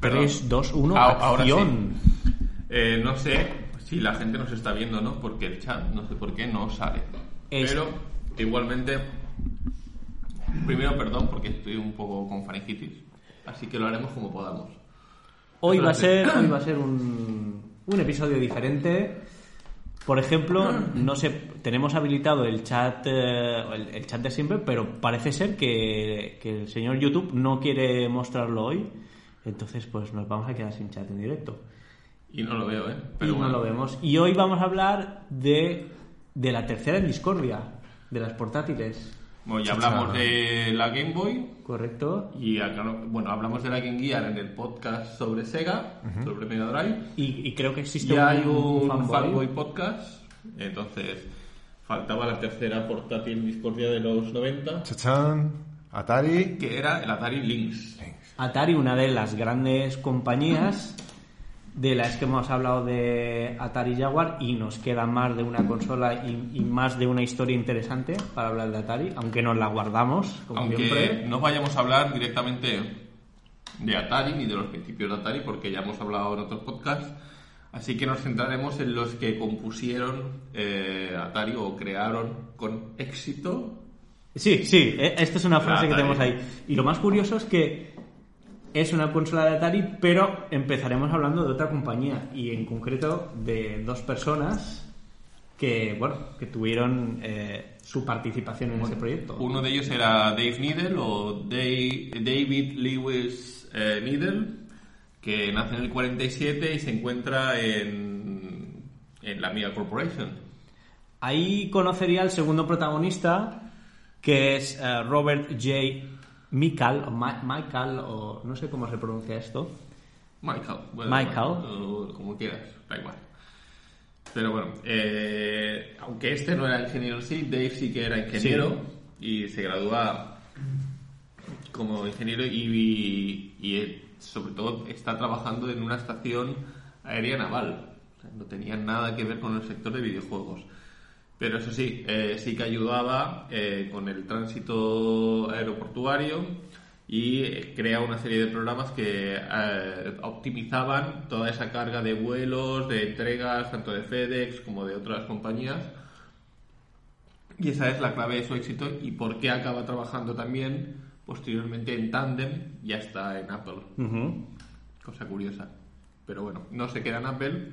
Perdón. 3, 2, 1, Ah, ahora acción. sí. Eh, no sé si la gente nos está viendo, ¿no? Porque el chat, no sé por qué, no sale. Es- Pero igualmente, primero perdón porque estoy un poco con faringitis, así que lo haremos como podamos. Hoy va a ser, hoy va a ser un, un episodio diferente. Por ejemplo, no sé, tenemos habilitado el chat, eh, el, el chat de siempre, pero parece ser que, que el señor YouTube no quiere mostrarlo hoy. Entonces, pues nos vamos a quedar sin chat en directo. Y no lo veo, ¿eh? y Pero no bueno. lo vemos. Y hoy vamos a hablar de, de la tercera en discordia, de las portátiles. Bueno, ya hablamos de la Game Boy ¿Correcto? y acá, bueno, hablamos de la Game Gear en el podcast sobre Sega, sobre Mega Drive. Y, y creo que existe Ya hay un fanboy. fanboy podcast, entonces faltaba la tercera portátil discordia de los 90, Chachán, Atari. que era el Atari Lynx. Atari, una de las grandes compañías de las que hemos hablado de Atari Jaguar y nos queda más de una consola y, y más de una historia interesante para hablar de Atari, aunque nos la guardamos, como Aunque siempre. no vayamos a hablar directamente de Atari ni de los principios de Atari, porque ya hemos hablado en otros podcasts, así que nos centraremos en los que compusieron eh, Atari o crearon con éxito. Sí, sí, eh, esta es una frase que tenemos ahí. Y lo más curioso es que es una consola de Atari, pero empezaremos hablando de otra compañía y en concreto de dos personas que, bueno, que tuvieron eh, su participación en ese proyecto. Uno de ellos era Dave Needle o Dave- David Lewis eh, Needle, que nace en el 47 y se encuentra en, en la Amiga Corporation. Ahí conocería al segundo protagonista, que es eh, Robert J. Michael, o Ma- Michael, o no sé cómo se pronuncia esto. Michael. bueno, Michael. o como quieras, da igual. Pero bueno, eh, aunque este no era ingeniero en sí, Dave sí que era ingeniero y se gradúa como ingeniero y, y, sobre todo está trabajando en una estación aérea naval. O sea, no tenía nada que ver con el sector de videojuegos. Pero eso sí, eh, sí que ayudaba eh, con el tránsito aeroportuario y eh, crea una serie de programas que eh, optimizaban toda esa carga de vuelos, de entregas, tanto de FedEx como de otras compañías. Y esa es la clave de su éxito y por qué acaba trabajando también posteriormente en Tandem y hasta en Apple. Cosa curiosa. Pero bueno, no se queda en Apple,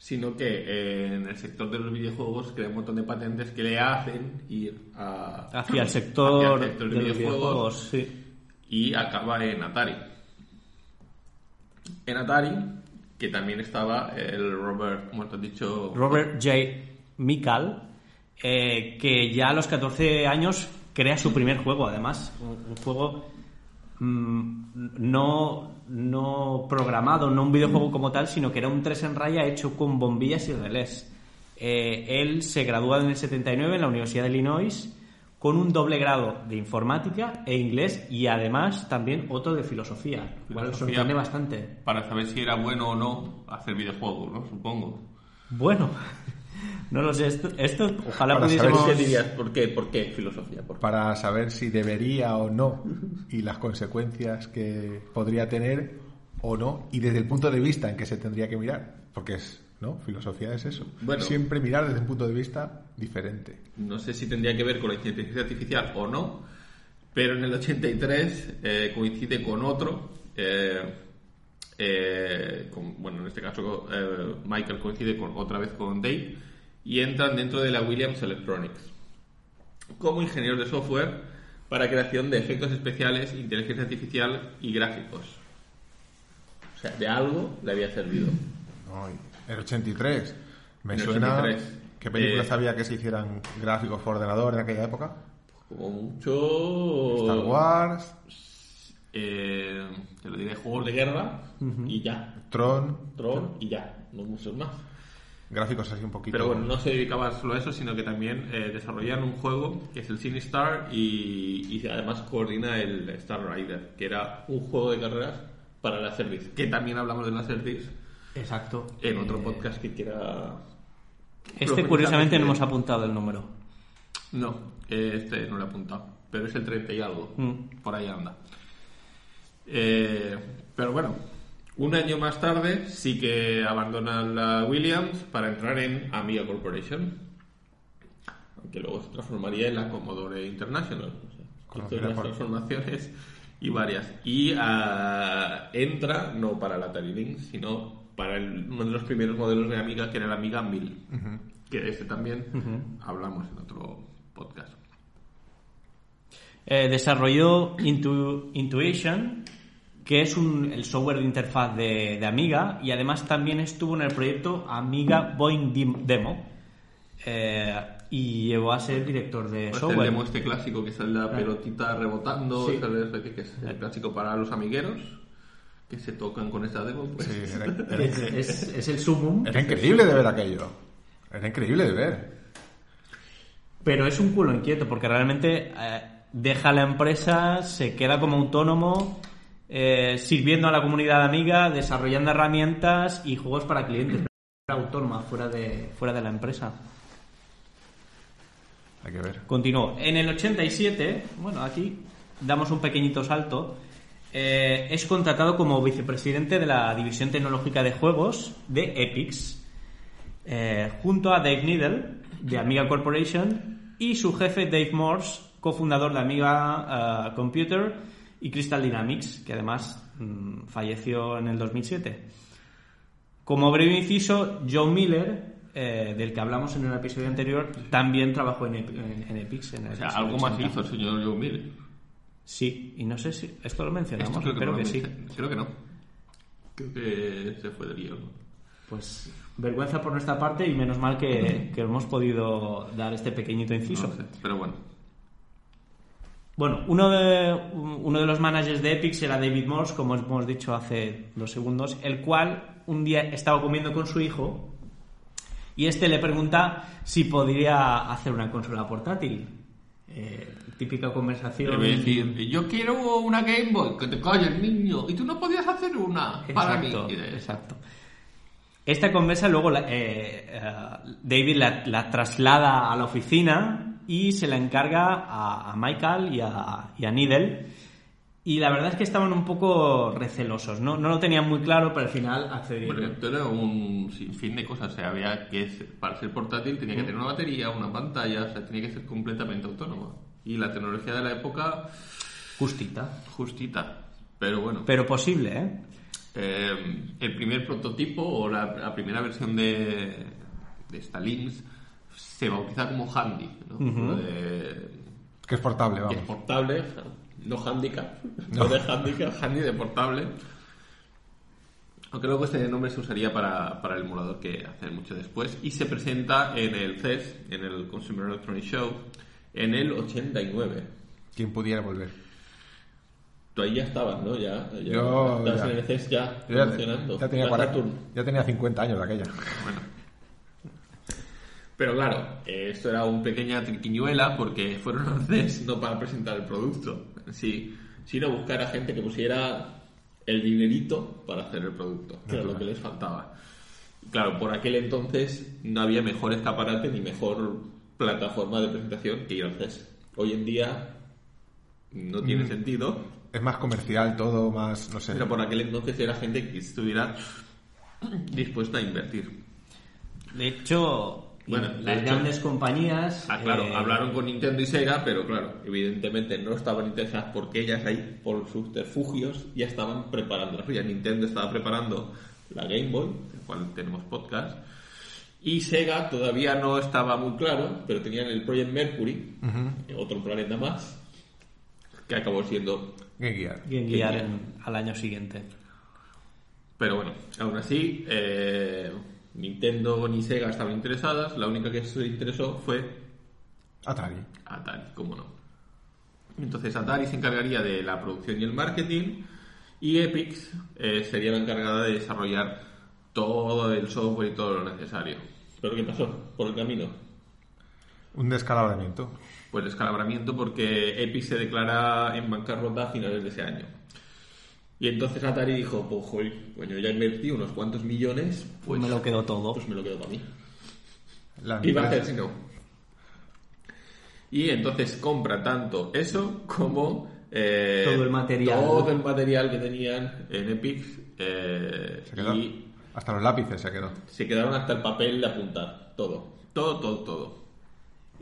sino que eh, en el sector de los videojuegos crea un montón de patentes que le hacen ir a, Hacia el sector, hacia el sector de los videojuegos, sí. y acaba en Atari. En Atari, que también estaba el Robert, como te has dicho, Robert J. Michael, eh, que ya a los 14 años crea su primer juego, además. Un, un juego mm, no, no programado, no un videojuego como tal, sino que era un 3 en raya hecho con bombillas y relés. Eh, él se gradúa en el 79 en la Universidad de Illinois con un doble grado de informática e inglés y además también otro de filosofía. Igual sorprende bastante. para saber si era bueno o no hacer videojuegos, ¿no? Supongo. Bueno, no lo sé. Esto, esto ojalá Para saber pudiésemos... qué dirías? ¿Por qué? ¿Por qué filosofía? ¿Por qué? Para saber si debería o no y las consecuencias que podría tener o no y desde el punto de vista en que se tendría que mirar. Porque es, ¿no? Filosofía es eso. Bueno. Siempre mirar desde un punto de vista diferente. No sé si tendría que ver con la inteligencia artificial o no, pero en el 83 eh, coincide con otro. eh, eh, con- bueno, en este caso eh, Michael coincide con, otra vez con Dave y entran dentro de la Williams Electronics como ingenieros de software para creación de efectos especiales, inteligencia artificial y gráficos. O sea, de algo le había servido. No, el 83. Me el suena. 83. ¿Qué películas Eh, había que se hicieran gráficos por ordenador en aquella época? Como mucho. Star Wars, Eh, te lo diré, juegos de guerra y ya. Tron, Tron y ya. No muchos más. Gráficos así un poquito. Pero bueno, no se dedicaba solo a eso, sino que también eh, desarrollan un juego que es el Sinistar y, y además coordina el Star Rider, que era un juego de carreras para la Service, que también hablamos de la Service Exacto. en otro podcast que quiera... Este, curiosamente, no hemos apuntado el número. No, eh, este no lo he apuntado, pero es el 30 y algo, Mm. por ahí anda. Eh, pero bueno, un año más tarde sí que abandonan la Williams para entrar en Amiga Corporation, aunque luego se transformaría en la Commodore International. O sea, unas transformaciones y varias. Y ah, entra no para la Atari Lynx, sino para el- uno de los primeros modelos de Amiga, que era la Amiga 1000, que de este también hablamos en otro podcast. Eh, desarrolló Intu- Intuition, que es un- el software de interfaz de, de Amiga, y además también estuvo en el proyecto Amiga Boeing Dim- Demo. Eh, y llegó a ser director de Pues el software. demo este clásico que sale la pelotita rebotando. Que- que es el clásico para los amigueros que se tocan con esta demo. Pues. Sí, era, era- Es, es- es el sumum, era increíble de ver aquello. Era increíble de ver. pero es un culo inquieto porque realmente eh, deja la empresa, se queda como autónomo, eh, sirviendo a la comunidad amiga, desarrollando herramientas y juegos para clientes. Era autónoma fuera de, fuera de la empresa. Hay que ver. Continuó. En el 87, bueno, aquí damos un pequeñito salto. eh, es contratado como vicepresidente de la división tecnológica de juegos de Epix, eh, junto a Dave Needle de Amiga Corporation y su jefe Dave Morse, cofundador de Amiga Computer y Crystal Dynamics, que además mm, falleció en el 2007. Como breve inciso, John Miller, eh, del que hablamos en el episodio anterior, también trabajó en, Ep- en- en Epix. En el O sea, algo más 80. hizo el señor Joe Miller. Sí, y no sé si. ¿Esto lo mencionamos? Esto creo que, no sí. Creo que no. Creo que se fue del guion. Pues vergüenza por nuestra parte y menos mal que, que hemos podido dar este pequeñito inciso. No sé, pero bueno. Bueno, uno de, uno de los managers de Epic era David Morse, como hemos dicho hace dos segundos, el cual un día estaba comiendo con su hijo y este le pregunta si podría hacer una consola portátil. Eh, típica conversación. Decir, yo quiero una Game Boy, que te calles, niño, y tú no podías hacer una para mí. Exacto. Esta conversa luego eh, eh, David la, la traslada a la oficina y se la encarga a, a Michael y a, y a Needle. Y la verdad es que estaban un poco recelosos, ¿no? No lo tenían muy claro, pero al final Bueno, accedieron. esto era un sinfín de cosas. O sea, había que, para ser portátil tenía que tener una batería, una pantalla, o sea, tenía que ser completamente autónoma. Y la tecnología de la época, Justita. justita. Pero bueno, Pero posible, ¿eh? eh, el primer prototipo o la, la primera versión de, de esta se bautiza como Handy, ¿no? De- Que es portable, que vamos. es portable, no handicap, no de handicap, handy de portable. Aunque luego este nombre se usaría para, para el emulador que hace mucho después y se presenta en el CES, en el Consumer Electronics Show, en el 89. Quien pudiera volver. Tú ahí ya estabas, ¿no? Ya, ya Yo estabas ya. en el CES ya, ya, ya tenía La 40 Saturn. ya tenía 50 años de aquella. Bueno. Pero claro, esto era una pequeña triquiñuela porque fueron CES no para presentar el producto, sí, sino buscar a gente que pusiera el dinerito para hacer el producto, que era lo que les faltaba. Claro, por aquel entonces no había mejor escaparate ni mejor plataforma de presentación que ir al CES. Hoy en día no tiene sentido, Es más comercial todo, más, no sé. pero por aquel entonces era gente que estuviera dispuesta a invertir. De hecho, Bueno, las hecho- grandes compañías. Ah, claro, eh, hablaron con Nintendo y Sega, pero claro, evidentemente no estaban interesadas porque ellas ahí, por sus terfugios, ya estaban preparando la suya. Nintendo estaba preparando la Game Boy, del cual tenemos podcast, y Sega todavía no estaba muy claro, pero tenían el Project Mercury, otro planeta más, que acabó siendo... Game Gear. Game Gear en- al año siguiente. Pero bueno, aún así, eh, Nintendo ni Sega estaban interesadas. La única que se interesó fue Atari. Atari, cómo no. Entonces Atari se encargaría de la producción y el marketing y Epix eh, sería la encargada de desarrollar todo el software y todo lo necesario. ¿Pero qué pasó por el camino? Un descalabramiento. Pues descalabramiento porque Epic se declara en bancarrota a finales de ese año. Y entonces Atari dijo, pues joder, pues yo ya invertí unos cuantos millones, pues me lo quedo todo. Pues me lo quedo para mí. La Y va a hacer si no. Y entonces compra tanto eso como eh, Todo el material. todo el material que tenían en Epic eh, Se quedó. y Hasta los lápices se quedó. se quedaron hasta el papel de apuntar. Todo. Todo, todo, todo.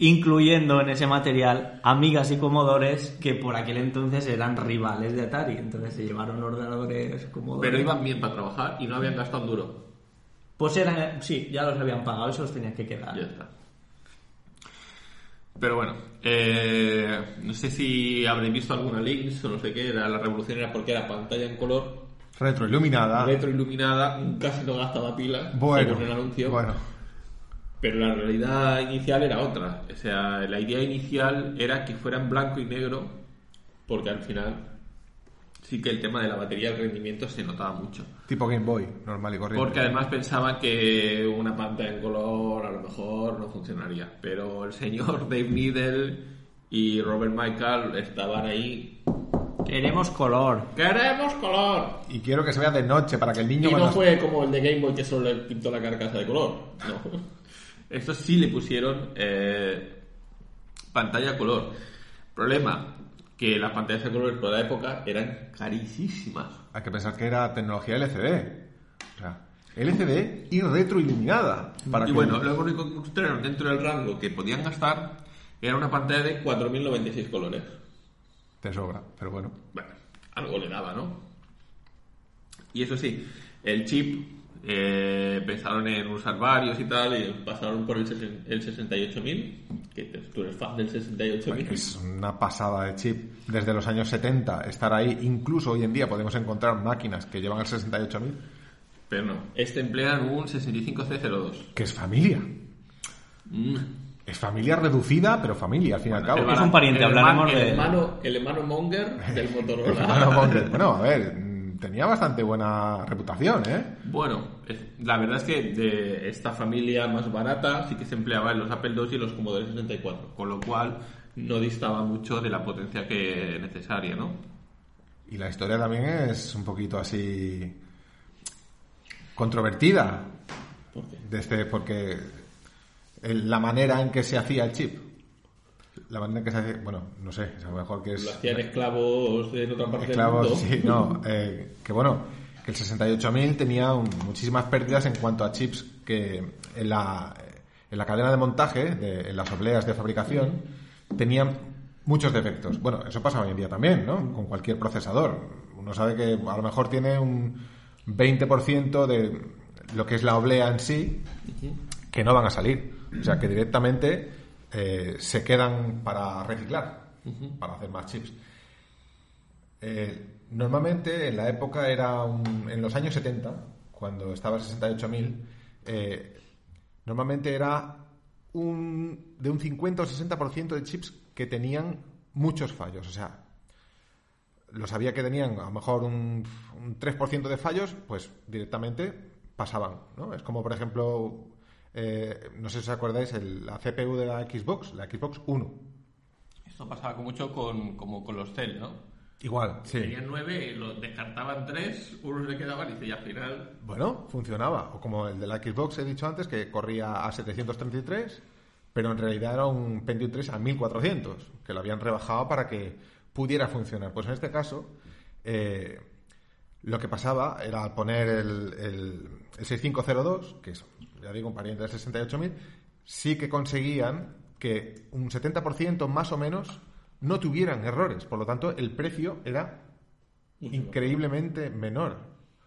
Incluyendo en ese material amigas y comodores que por aquel entonces eran rivales de Atari. Entonces se llevaron ordenadores comodores. Pero iban bien para trabajar y no habían gastado un duro. Pues eran, sí, ya los habían pagado y se los tenían que quedar. Ya está. Pero bueno, eh, no sé si habréis visto alguna links o no sé qué, era la revolución era porque era pantalla en color, Retroiluminada. retroiluminada, casi no gastaba pila, bueno. según el anuncio, Bueno. Pero la realidad inicial era otra. O sea, la idea inicial era que fuera en blanco y negro, porque al final sí que el tema de la batería y el rendimiento se notaba mucho. Tipo Game Boy, normal y corriente. Porque además pensaban que una pantalla en color a lo mejor no funcionaría. Pero el señor Dave Needle y Robert Michael estaban ahí. Queremos color. ¡Queremos color! Y quiero que se vea de noche para que el niño Y no cuando- fue como el de Game Boy que solo le pintó la carcasa de color. No. Estos sí le pusieron eh, pantalla a color. Problema, que las pantallas de color por la época eran carísimas. Hay que pensar que era tecnología LCD. O sea, LCD y retroiluminada. Para y que- bueno, lo único que encontraron dentro del rango que podían gastar era una pantalla de 4.096 colores. Te sobra, pero bueno. Bueno, algo le daba, ¿no? Y eso sí, el chip eh, pensaron en usar varios y tal, y pasaron por el, el 68.000, que tú eres fan del 68.000. Es una pasada de chip. Desde los años 70, estar ahí. Incluso hoy en día podemos encontrar máquinas que llevan el 68.000, Pero no, este emplean un 65C02. que es familia. Mm. Es familia reducida, pero familia, al fin y al cabo. El Es un pariente, el hablaremos hermano- de- El hermano, el hermano Monger del Motorola. Bueno, Monger, bueno, a ver, tenía bastante buena reputación, ¿eh? Bueno, la verdad es que de esta familia más barata sí que se empleaba en los Apple II y los Commodore 64, con lo cual no distaba mucho de la potencia que necesaria, ¿no? Y la historia también es un poquito así controvertida. ¿Por qué? Desde, porque el- la manera en que se hacía el chip, la manera en que se hacía, bueno, no sé, a lo mejor que Lo es hacían esclavos en otra parte esclavos, del mundo. sí, no, eh, que bueno, que el 68.000 tenía un- muchísimas pérdidas en cuanto a chips que en la, en la cadena de montaje, de- en las obleas de fabricación, tenían muchos defectos. Bueno, eso pasa hoy en día también, ¿no? Con cualquier procesador. Uno sabe que a lo mejor tiene un 20% de lo que es la oblea en sí, que no van a salir. O sea, que directamente eh, se quedan para reciclar, para hacer más chips. Eh, normalmente en la época era un- en los años 70, cuando estaba el 68.000, eh, normalmente era un, de un 50 o 60% de chips que tenían muchos fallos. O sea, lo sabía que tenían a lo mejor un, un 3% de fallos, pues directamente pasaban. ¿no? Es como, por ejemplo, eh, no sé si os acordáis, el- la CPU de la Xbox, la Xbox 1. Esto pasaba mucho con, como con los Cell, ¿no? Igual, sí. Tenían nueve, los descartaban tres, unos le quedaban y al final... Bueno, funcionaba. O como el de la Xbox he dicho antes, que corría a 733, pero en realidad era un Pentium 3 a 1400, que lo habían rebajado para que pudiera funcionar. Pues en este caso, eh, lo que pasaba era al poner el, el, el 6502, que es, ya digo, un pariente del 68000, sí que conseguían que un 70% más o menos no tuvieran errores. Por lo tanto, el precio era increíblemente menor.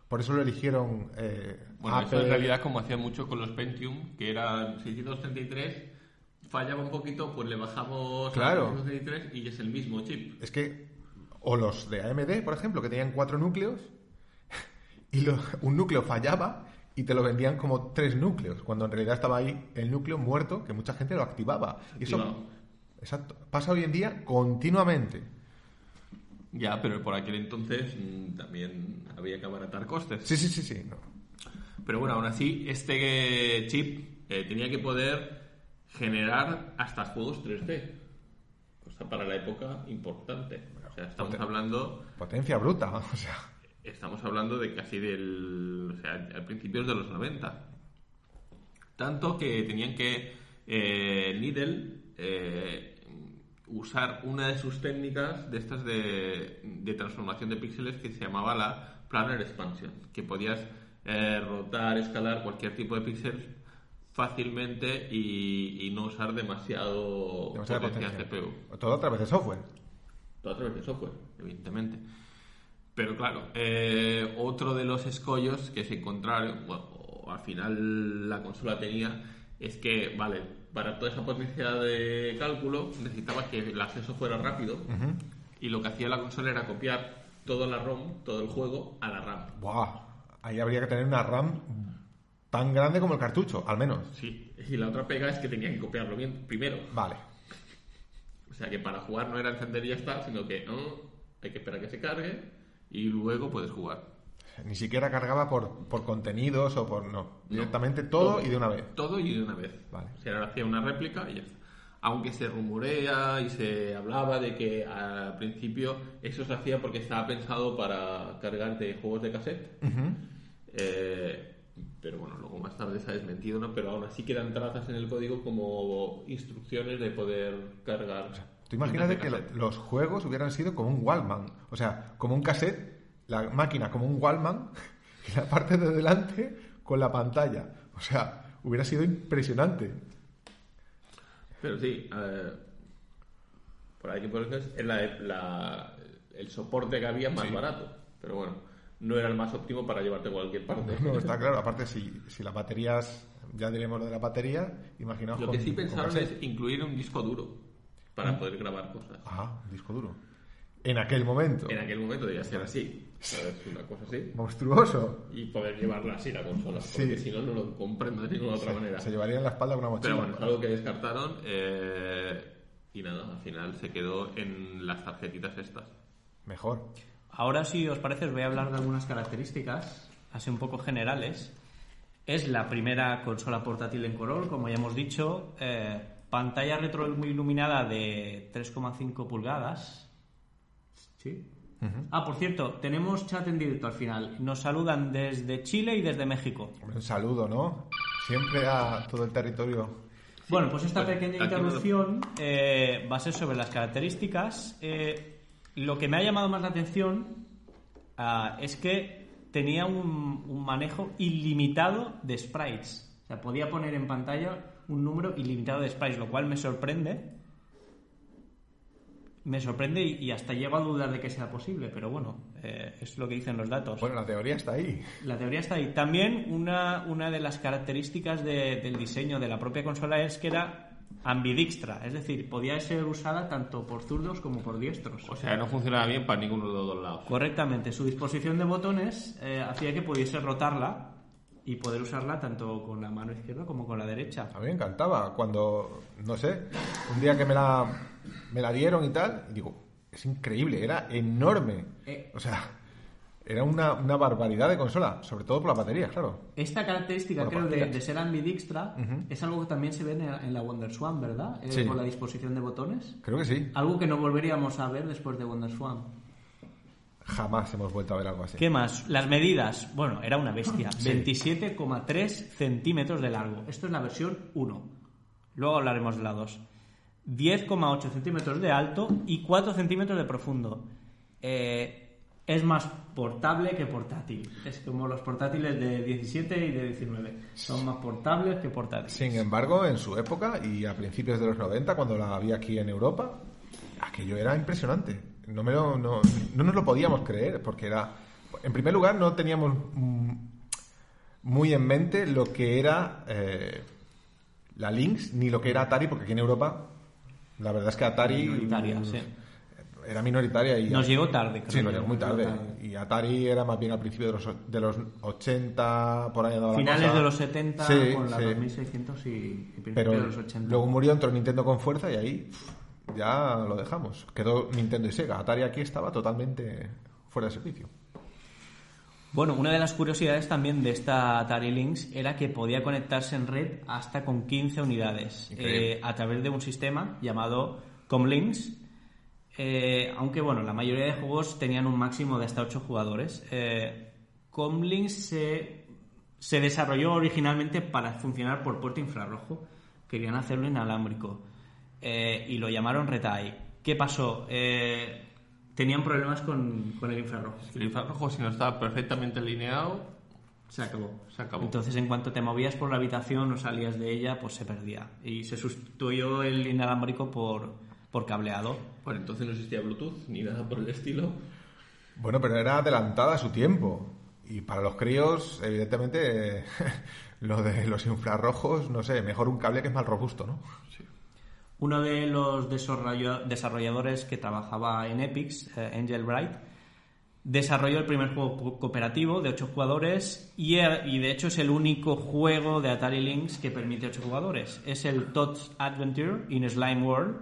Por eso lo eligieron eh, Bueno, eso Apple. en realidad como hacían mucho con los Pentium, que eran 633, fallaba un poquito, pues le bajamos Claro. a 633 y es el mismo chip. Es que, o los de AMD, por ejemplo, que tenían cuatro núcleos, y lo- un núcleo fallaba y te lo vendían como tres núcleos, cuando en realidad estaba ahí el núcleo muerto que mucha gente lo activaba. Y eso, Activado. exacto, pasa hoy en día continuamente. Ya, pero por aquel entonces mm, también había que abaratar costes. Sí, sí, sí, sí. no. Pero bueno, aún así, este chip eh, tenía que poder generar hasta juegos 3D. Cosa para la época importante. O sea, estamos Poten- hablando, Potencia bruta, o sea. Estamos hablando de casi del, o sea, a principios de los 90. Tanto que tenían que eh, Needle eh, usar una de sus técnicas de estas de, de transformación de píxeles que se llamaba la Planar Expansion, que podías eh, rotar, escalar cualquier tipo de píxel fácilmente y, y no usar demasiado, Demasiada potencia potencia. CPU. Todo a través de software. Todo a través de software, evidentemente. Pero claro, eh, otro de los escollos que se encontraron, bueno, al final la consola tenía, es que, vale, para toda esa potencia de cálculo necesitaba que el acceso fuera rápido y lo que hacía la consola era copiar toda la ROM, todo el juego, a la RAM. Buah, ahí habría que tener una RAM tan grande como el cartucho, al menos. Sí, y la otra pega es que tenía que copiarlo bien primero. Vale. O sea que para jugar no era encender y ya está, sino que no, hay que esperar a que se cargue y luego puedes jugar. Ni siquiera cargaba por, por contenidos o por... No, directamente todo, y de una vez. Todo y de una vez. Vale. O sea, hacía una réplica y ya está. Aunque se rumorea y se hablaba de que al principio eso se hacía porque estaba pensado para cargar de juegos de cassette. Eh, pero bueno, luego más tarde se ha desmentido, ¿no? Pero aún así quedan trazas en el código como instrucciones de poder cargar. Tú imagínate que los juegos hubieran sido como un Wallman. O sea, como un cassette, la máquina como un Wallman y la parte de delante con la pantalla. O sea, hubiera sido impresionante. Pero sí, eh, por ahí que por eso es la- la- el soporte que había más barato. Pero bueno, no era el más óptimo para llevarte a cualquier parte. No, está claro. Aparte, si, si las baterías, ya diremos lo de la batería, imaginaos Lo con- que sí pensaron es incluir un disco duro para poder grabar cosas. Ah, disco duro. En aquel momento. En aquel momento debía ser así, ¿sabes? Una cosa así. Monstruoso. Y poder llevarla así la consola, Sí. porque si no, no lo comprendo de ninguna otra manera. Se llevaría en la espalda una mochila. Pero bueno, es algo que descartaron eh, y nada, al final se quedó en las tarjetitas estas. Mejor. Ahora, si os parece, os voy a hablar de algunas características, así un poco generales. Es la primera consola portátil en color, como ya hemos dicho. eh, pantalla retroiluminada de 3,5 pulgadas. Sí. Ah, por cierto, tenemos chat en directo al final. Nos saludan desde Chile y desde México. Un saludo, ¿no? Siempre a todo el territorio. Bueno, pues esta pues, pequeña introducción eh, va a ser sobre las características. Eh, lo que me ha llamado más la atención ah, es que tenía un, un manejo ilimitado de sprites. O sea, podía poner en pantalla un número ilimitado de sprites, lo cual me sorprende. Me sorprende y, y hasta llego a dudar de que sea posible, pero bueno, eh, es lo que dicen los datos. Bueno, la teoría está ahí. La teoría está ahí. También una, una de las características de- del diseño de la propia consola es que era ambidextra, es decir, podía ser usada tanto por zurdos como por diestros. O sea, no funcionaba bien para ninguno de los dos lados. Correctamente, su disposición de botones eh, hacía que pudiese rotarla y poder usarla tanto con la mano izquierda como con la derecha. A mí me encantaba cuando, no sé, un día que me la, me la dieron y tal, y digo, es increíble, era enorme. Eh. O sea, era una, una barbaridad de consola, sobre todo por la batería, claro. Esta característica, Por creo, de, de ser ambidextra es algo que también se ve en, en la WonderSwan, ¿verdad? Eh, Sí. Con la disposición de botones. Creo que sí. Algo que no volveríamos a ver después de WonderSwan. Jamás hemos vuelto a ver algo así. ¿Qué más? Las medidas. Bueno, era una bestia. 27,3 centímetros de largo. Esto es la versión 1. Luego hablaremos de la 2. 10,8 centímetros de alto y 4 centímetros de profundo. Eh, es más portable que portátil. Es como los portátiles de 17 y de 19. Son más portables que portátiles. Sin embargo, en su época y a principios de los 90, cuando la vi aquí en Europa, aquello era impresionante. No, me lo- no, no nos lo podíamos creer, porque era... En primer lugar, no teníamos mm, muy en mente lo que era eh, la Lynx, ni lo que era Atari, porque aquí en Europa, la verdad es que Atari... Minoritaria, sí. era minoritaria y... Nos llegó tarde, creo. Sí, nos llegó muy tarde. Y Atari era más bien al principio de los, de los 80, por ahí la Finales cosa. de los 70 Sí, con la sí. 2600 y, y principios Pero de los 80. luego murió, entró Nintendo con fuerza y ahí pff, ya lo dejamos. Quedó Nintendo y Sega. Atari aquí estaba totalmente fuera de servicio. Bueno, una de las curiosidades también de esta Atari Lynx era que podía conectarse en red hasta con 15 unidades eh, a través de un sistema llamado Comlinks. eh, aunque bueno, la mayoría de juegos tenían un máximo de hasta 8 jugadores. Eh, Comlinks se, se desarrolló originalmente para funcionar por puerto infrarrojo. Querían hacerlo inalámbrico eh, y lo llamaron Retai. ¿Qué pasó? Eh, tenían problemas con, con el infrarrojo. El infrarrojo, si no estaba perfectamente alineado, Se acabó. se acabó. Entonces, en cuanto te movías por la habitación o salías de ella, pues se perdía. Y se sustituyó el inalámbrico por, por cableado. Bueno, entonces no existía Bluetooth ni nada por el estilo. Bueno, pero era adelantada a su tiempo. Y para los críos, evidentemente, lo de los infrarrojos, no sé, mejor un cable que es más robusto, ¿no? Uno de los desarrolladores que trabajaba en Epics, eh, Angel Bright, desarrolló el primer juego co- cooperativo de 8 jugadores y, er- y de hecho es el único juego de Atari Lynx que permite 8 jugadores. Es el Todd's Adventure in Slime World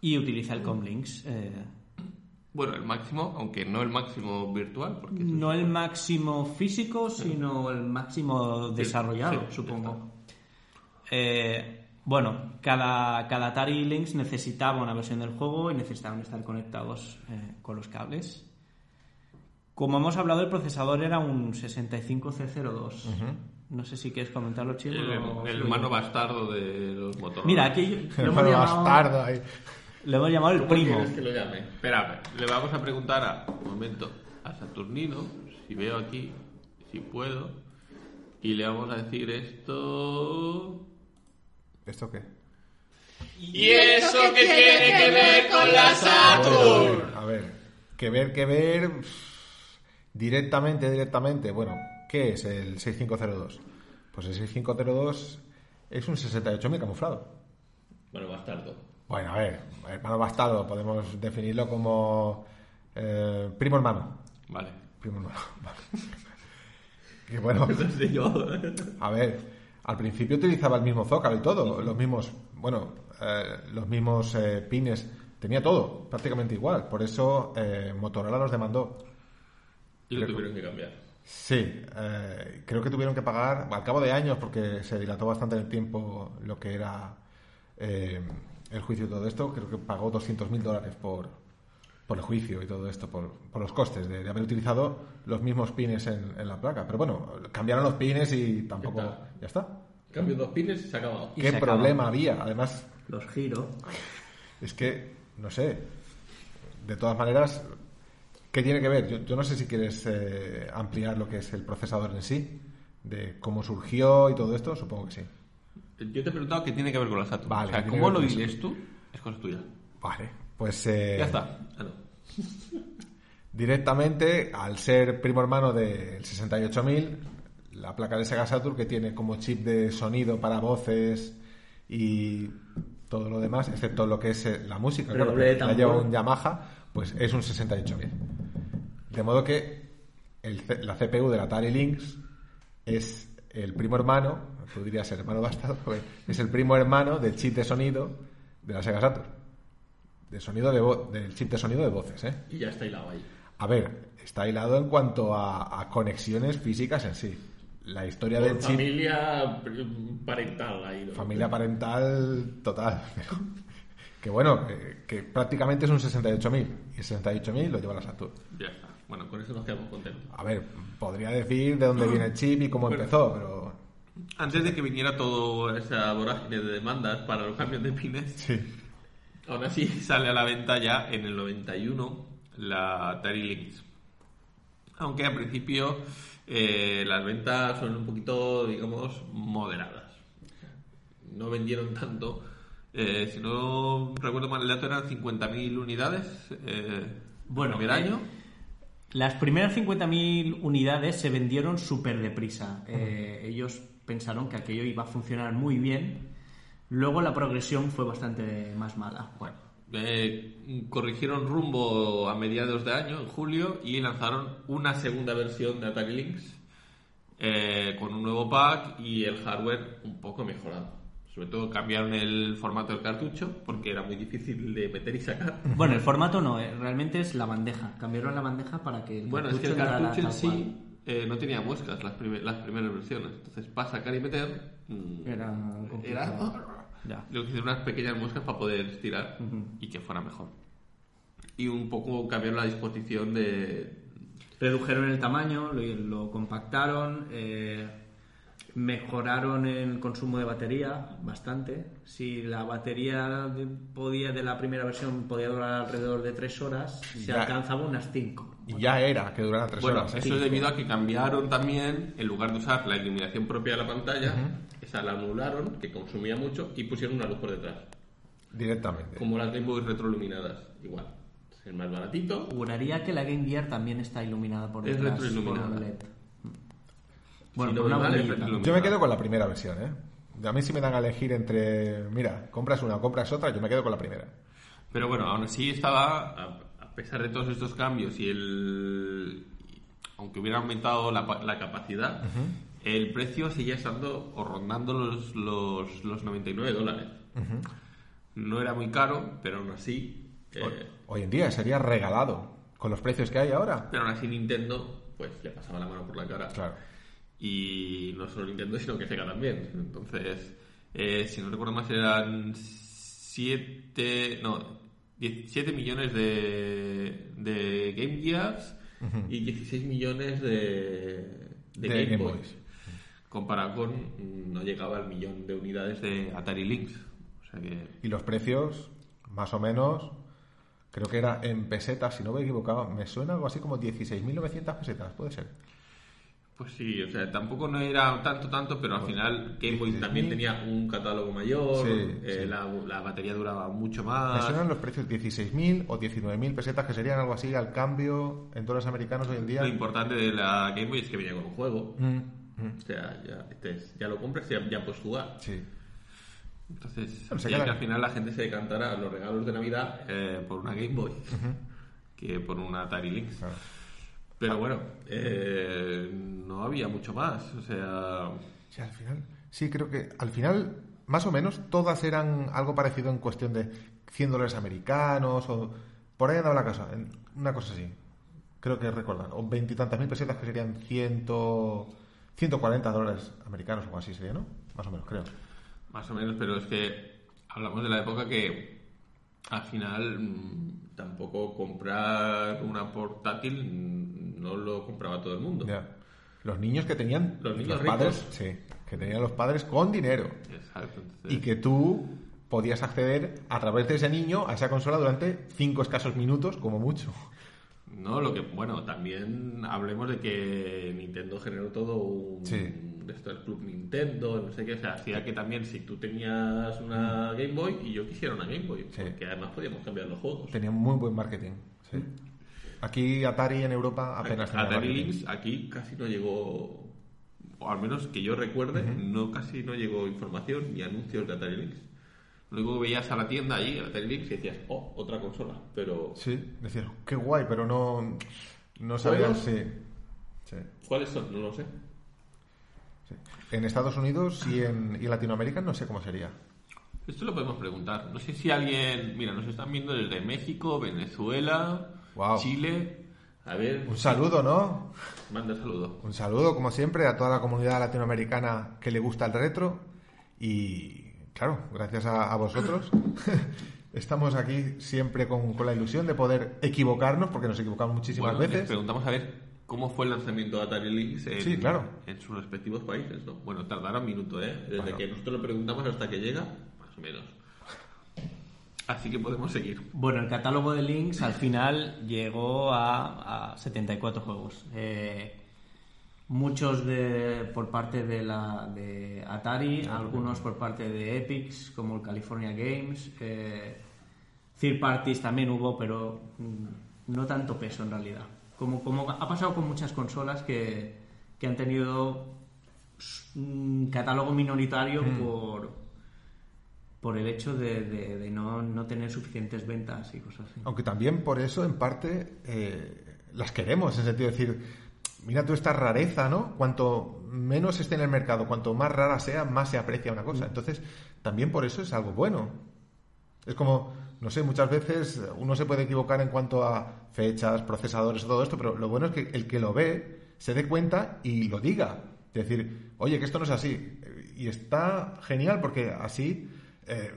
y utiliza el Comlinks. eh, Bueno, el máximo, aunque no el máximo virtual, porque No el máximo físico, sino el máximo desarrollado, sí, supongo. Eh, bueno, cada, cada Atari Lynx necesitaba una versión del juego y necesitaban estar conectados eh, con los cables. Como hemos hablado, el procesador era un 65C02. No sé si quieres comentarlo, Chino. el, o- el hermano bastardo de los motores. Mira, aquí hemos, Hermano llamado, bastardo ahí. lo hemos llamado el ¿Cómo primo. quieres que lo llame? Espera, le vamos a preguntar a, un momento, a Saturnino, si veo aquí, si puedo, y le vamos a decir esto... ¿Esto qué? ¿Y eso qué tiene que ver con la Saturn? A ver, que ver, que ver. Directamente, directamente. Bueno, ¿qué es el 6502? Pues el 6502 es un 68.000 camuflado. Bueno, bastardo. Bueno, a ver, hermano bastardo, podemos definirlo como eh, primo hermano. Vale. Primo hermano. vale. que bueno, a ver, al principio utilizaba el mismo zócalo y todo, los mismos, bueno, eh, los mismos eh, pines, tenía todo, prácticamente igual. Por eso eh, Motorola los demandó. Y lo tuvieron que cambiar. Sí, creo que tuvieron que pagar al cabo de años porque se dilató bastante en el tiempo lo que era el juicio y todo esto. Creo que pagó 200.000 dólares por, por el juicio y todo esto, por, por los costes de, de haber utilizado los mismos pines en, en la placa. Pero bueno, cambiaron los pines y tampoco. Ya está. Ya está. Cambio dos pines y se ha acabado. ¿Qué se acabó. problema había? Además, Los giro. es que, no sé, de todas maneras, ¿qué tiene que ver? Yo, yo no sé si quieres eh, ampliar lo que es el procesador en sí, de cómo surgió y todo esto, supongo que sí. Yo te he preguntado qué tiene que ver con la Saturn. Vale, o sea, ¿qué tiene ¿cómo lo dices tú? Es cosa tuya. Vale, pues eh, Ya está. Ah, no. directamente, al ser primo hermano del 68000, la placa de Sega Saturn que tiene como chip de sonido para voces y todo lo demás, excepto lo que es eh, la música, claro, que la lleva un Yamaha, pues es un 68000. De modo que el la CPU del Atari Lynx es el primo hermano, tú dirías el hermano bastardo, es el primo hermano del chip de sonido de la Sega Saturn. De sonido de vo- del chip de sonido de voces, ¿eh? Y ya está hilado ahí. A ver, está hilado en cuanto a, a conexiones físicas en sí. La historia Por del chip, familia parental ahí. ¿no? familia parental total. que bueno, que, que prácticamente es un 68.000 y el 68.000 lo lleva la Saturn. Ya está. Bueno, con eso nos quedamos contentos. A ver, podría decir de dónde viene el chip y cómo empezó, pero Antes de que viniera toda esa vorágine de demandas para los cambios de pines, sí. Aún así sale a la venta ya en el 91 la Atari Lynx. Aunque al principio eh, las ventas son un poquito, digamos, moderadas. No vendieron tanto. Eh, si no recuerdo mal el dato, eran 50.000 unidades eh, Bueno, primer año. Las primeras 50.000 unidades se vendieron súper deprisa. Eh, ellos pensaron que aquello iba a funcionar muy bien. Luego la progresión fue bastante más mala. Bueno, eh, corrigieron rumbo a mediados de año, en julio, y lanzaron una segunda versión de Atari Lynx eh, con un nuevo pack y el hardware un poco mejorado. Sobre todo cambiaron el formato del cartucho porque era muy difícil de meter y sacar. Bueno, el formato no, eh, realmente es la bandeja. Cambiaron la bandeja para que el Bueno, es que el cartucho en sí eh, no tenía muescas las, prime- las primeras versiones. Entonces, para sacar y meter, mm, Era era complicado. Ya. Lo que hicieron unas pequeñas muescas para poder estirar y que fuera mejor. Y un poco cambiaron la disposición de. Redujeron el tamaño, lo, lo compactaron, eh, mejoraron el consumo de batería bastante. Si la batería de, podía de la primera versión podía durar alrededor de 3 horas, se Ya. alcanzaba unas 5. Y ya era que durara tres Bueno, horas. ¿eh? eso es debido a que cambiaron también, en lugar de usar la iluminación propia de la pantalla, esa la anularon, que consumía mucho, y pusieron una luz por detrás. Directamente. Como las Game Boy retroiluminadas, igual. Es el más baratito. Juraría que la Game Gear también está iluminada por Es detrás retroiluminada. por un LED. Bueno, una. Yo me quedo con la primera versión, ¿eh? A mí si me dan a elegir entre, mira, compras una compras otra, yo me quedo con la primera. Pero bueno, aún así estaba, a, pesar de todos estos cambios y el. aunque hubiera aumentado la, la capacidad, el precio seguía estando o rondando los, los, los 99 dólares. No era muy caro, pero aún así. eh, Hoy en día sería regalado con los precios que hay ahora. pero aún así Nintendo, pues le pasaba la mano por la cara. Claro. Y no solo Nintendo, sino que Sega también. Entonces, eh, si no recuerdo más, eran 7, no, 17 millones de, de Game Gears y 16 millones de, de De Game, Game Boys. Boys. Comparado con, no llegaba al millón de unidades de Atari Lynx. O sea que, Y los precios, más o menos, creo que era en pesetas, si no me he equivocado, me suena algo así como 16.900 pesetas, puede ser. pues sí, o sea, tampoco no era tanto, tanto, pero al final Game Boy 16.000. también tenía un catálogo mayor, Sí, eh, sí. La, la batería duraba mucho Me más. suenan los precios 16.000 o 19.000 pesetas, que serían algo así al cambio en dólares americanos hoy en día. Lo importante de la Game Boy es que venía con un juego. Mm, mm, O sea, ya, ya lo compras y ya, ya puedes jugar. sí. Entonces, Bueno, se y queda- que al final la gente se decantará a los regalos de Navidad eh, por una Game Boy que por una Atari Lynx. Claro. Pero bueno, eh, no había mucho más. O sea, Sí, al final. Sí, creo que al final, más o menos, todas eran algo parecido en cuestión de 100 dólares americanos o. Por ahí andaba la cosa, en- una cosa así. Creo que recordar. O veintitantas mil pesetas que serían ciento, 140 dólares americanos o algo así sería, ¿no? Más o menos, creo. más o menos, pero es que hablamos de la época que al final mm, tampoco comprar una portátil mm, no lo compraba todo el mundo. Ya. Los niños que tenían. Los niños padres. ricos. Sí, que tenían los padres con dinero. Exacto. entonces- Y que tú podías acceder a través de ese niño a esa consola durante cinco escasos minutos, como mucho. No, lo que, bueno, también hablemos de que Nintendo generó todo un. Sí. esto del Club Nintendo, no sé qué, o sea, hacía que también si tú tenías una Game Boy y yo quisiera una Game Boy, Sí. porque además podíamos cambiar los juegos. Tenían muy buen marketing. sí. Aquí Atari en Europa apenas tenía Atari marketing. Lynx aquí casi no llegó, o al menos que yo recuerde, no casi no llegó información ni anuncios de Atari Lynx. Luego veías a la tienda allí, a Atari Lynx, y decías, oh, otra consola, pero Sí, decías, qué guay, pero no, no sabías si... Sí, ¿cuáles son? No lo sé. sí. En Estados Unidos y en, y Latinoamérica no sé cómo sería. Esto lo podemos preguntar. No sé si alguien, mira, nos están viendo desde México, Venezuela. Chile. A ver, Un saludo, ¿no? manda saludo. Un saludo, como siempre, a toda la comunidad latinoamericana que le gusta el retro. Y, claro, gracias a, a vosotros, estamos aquí siempre con, con la ilusión de poder equivocarnos, porque nos equivocamos muchísimas Bueno, les veces. preguntamos a ver cómo fue el lanzamiento de Atari Lynx en, Sí, claro. en sus respectivos países, ¿no? Bueno, tardará un minuto, ¿eh? Desde Bueno. que nosotros lo preguntamos hasta que llega, más o menos. Así que podemos seguir. Bueno, el catálogo de Lynx al final llegó a, a 74 juegos. Eh, muchos de, por parte de, la, de Atari, algunos por parte de Epics, como el California Games. Eh, third parties también hubo, pero mm, no tanto peso en realidad. Como, como ha pasado con muchas consolas que, que han tenido un catálogo minoritario por por el hecho de, de- de no, no tener suficientes ventas y cosas así. Aunque también por eso, en parte, eh, las queremos, en sentido de decir, mira tú esta rareza, ¿no? Cuanto menos esté en el mercado, cuanto más rara sea, más se aprecia una cosa. Entonces, también por eso es algo bueno. Es como, no sé, muchas veces uno se puede equivocar en cuanto a fechas, procesadores, todo esto, pero lo bueno es que el que lo ve se dé cuenta y lo diga. Es decir, oye, que esto no es así. Y está genial porque así eh,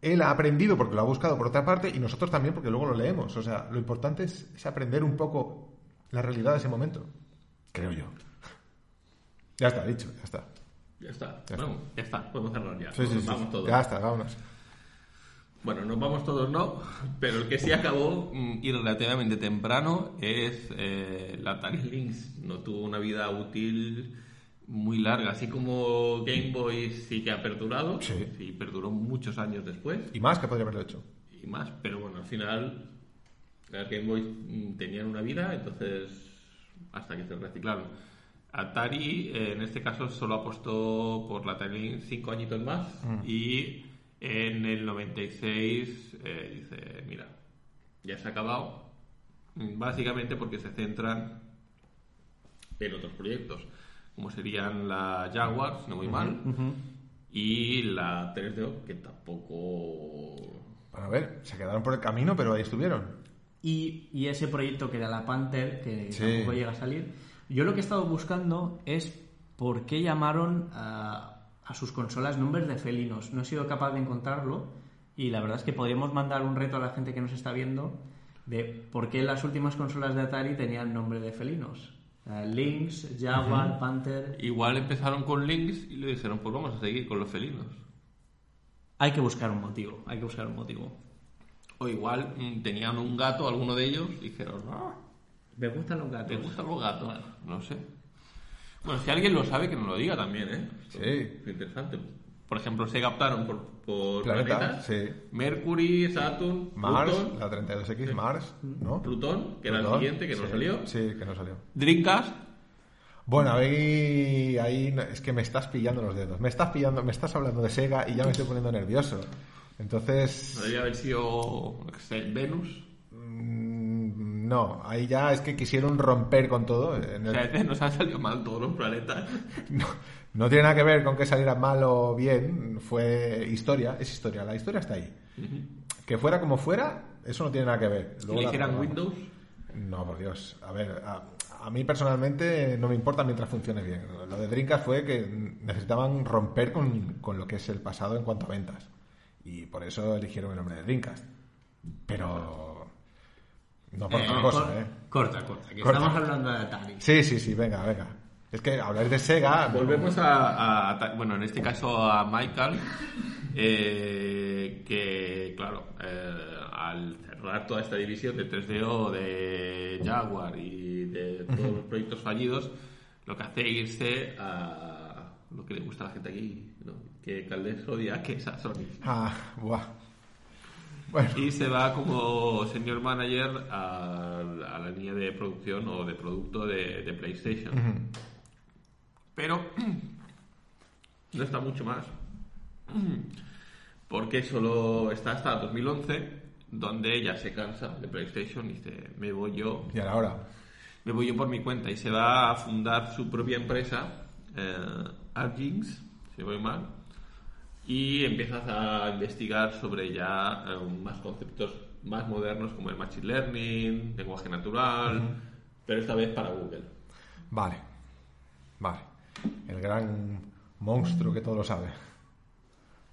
él ha aprendido porque lo ha buscado por otra parte y nosotros también porque luego lo leemos. O sea, lo importante es, es aprender un poco la realidad de ese momento. Creo yo. Ya está, dicho, ya está. Ya está. Ya bueno, ya está. Podemos cerrar ya. Sí, sí, Nos sí. vamos todos. Ya está, vámonos. Bueno, nos vamos todos, no, pero el que sí acabó mm, y relativamente temprano es eh, la Atari Lynx. No tuvo una vida útil muy larga, así como Game Boy sí que ha perdurado, Sí. perduró muchos años después Y más que podría haberlo hecho. y más, pero bueno, al final las Game Boy mm, tenían una vida, entonces hasta que se reciclaron. Atari eh, en este caso solo apostó por la Atari Lynx cinco añitos más y en el 96 eh, dice, mira, ya se ha acabado, mm, básicamente porque se centran en otros proyectos, como serían la Jaguar, no muy mal, y la 3DO, que tampoco Bueno, a ver, se quedaron por el camino, pero ahí estuvieron. Y, y ese proyecto que era la Panther, que Sí. tampoco llega a salir. Yo lo que he estado buscando es por qué llamaron a, a sus consolas nombres de felinos. No he sido capaz de encontrarlo y la verdad es que podríamos mandar un reto a la gente que nos está viendo de por qué las últimas consolas de Atari tenían nombre de felinos. Lynx, Jaguar, Panther... Igual empezaron con Lynx y le dijeron, pues vamos a seguir con los felinos. Hay que buscar un motivo, hay que buscar un motivo. O igual mm, tenían un gato, alguno de ellos, y dijeron, ah, Me gustan los ¿te gatos. gustan los gatos? No sé. Bueno, si alguien lo sabe, que nos lo diga también, ¿eh? Esto Sí. Es interesante. Por ejemplo, se optaron por, por Planeta, planetas. sí. Mercury, Saturn, Mars, Plutón, la 32X, Mars, ¿no? Plutón, que era el siguiente, que no salió. Sí, que no salió. Dreamcast, Bueno, ahí, ahí es que me estás pillando los dedos. Me estás pillando, me estás hablando de Sega y ya me estoy poniendo nervioso. Entonces, podría haber sido Venus. mm, no, ahí ya es que quisieron romper con todo. En O el- sea, este nos han salido mal todos los planetas. no, no tiene nada que ver con que saliera mal o bien. Fue historia, es historia. La historia está ahí. Que fuera como fuera, eso no tiene nada que ver. Luego le hicieran. Windows, No, por Dios. A ver, a, a mí personalmente no me importa mientras funcione bien. Lo de Dreamcast fue que necesitaban romper con, con lo que es el pasado en cuanto a ventas. Y por eso eligieron el nombre de Dreamcast. Pero... No por otra Eh, cosa, cor- ¿eh? Corta, corta, que Corta. estamos hablando de Atari. Sí, sí, sí, venga, venga. Es que hablar de Sega... no- Volvemos a, a- bueno, en este caso a Michael, eh, que claro, eh, al cerrar toda esta división de 3DO, de Jaguar y de todos los proyectos fallidos, lo que hace es irse a lo que le gusta a la gente aquí, ¿no? Que Caldes odia, que es a Sony. Ah, buah. Bueno, Y se va como senior manager a, a la línea de producción o de producto de, de PlayStation. Pero no está mucho más. Porque solo está hasta 2011, donde ella se cansa de PlayStation y dice, me voy yo, y ahora... me voy yo por mi cuenta. Y se va a fundar su propia empresa, eh, Argings, si voy mal. Y empiezas a investigar sobre ya eh, más conceptos más modernos como el Machine Learning, lenguaje natural, pero esta vez para Google. Vale. Vale. El gran monstruo que todo lo sabe.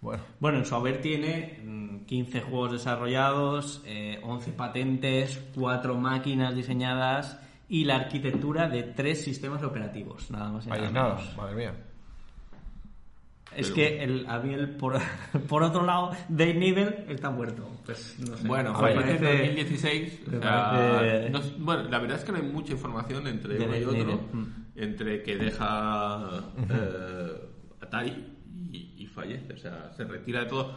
Bueno. Bueno, en su haber tiene mm, 15 juegos desarrollados, eh, 11 patentes, 4 máquinas diseñadas y la arquitectura de 3 sistemas operativos, nada más y Ahí nada es nada, madre mía. Es que el, a mí el por, por otro lado, Dave Nivel está muerto. Pues no sé. Bueno, fallece en parece- 2016. me o sea, parece- no- bueno, la verdad es que no hay mucha información entre uno y otro. mm. Entre que deja eh, Atari y, y fallece. O sea, se retira de todo.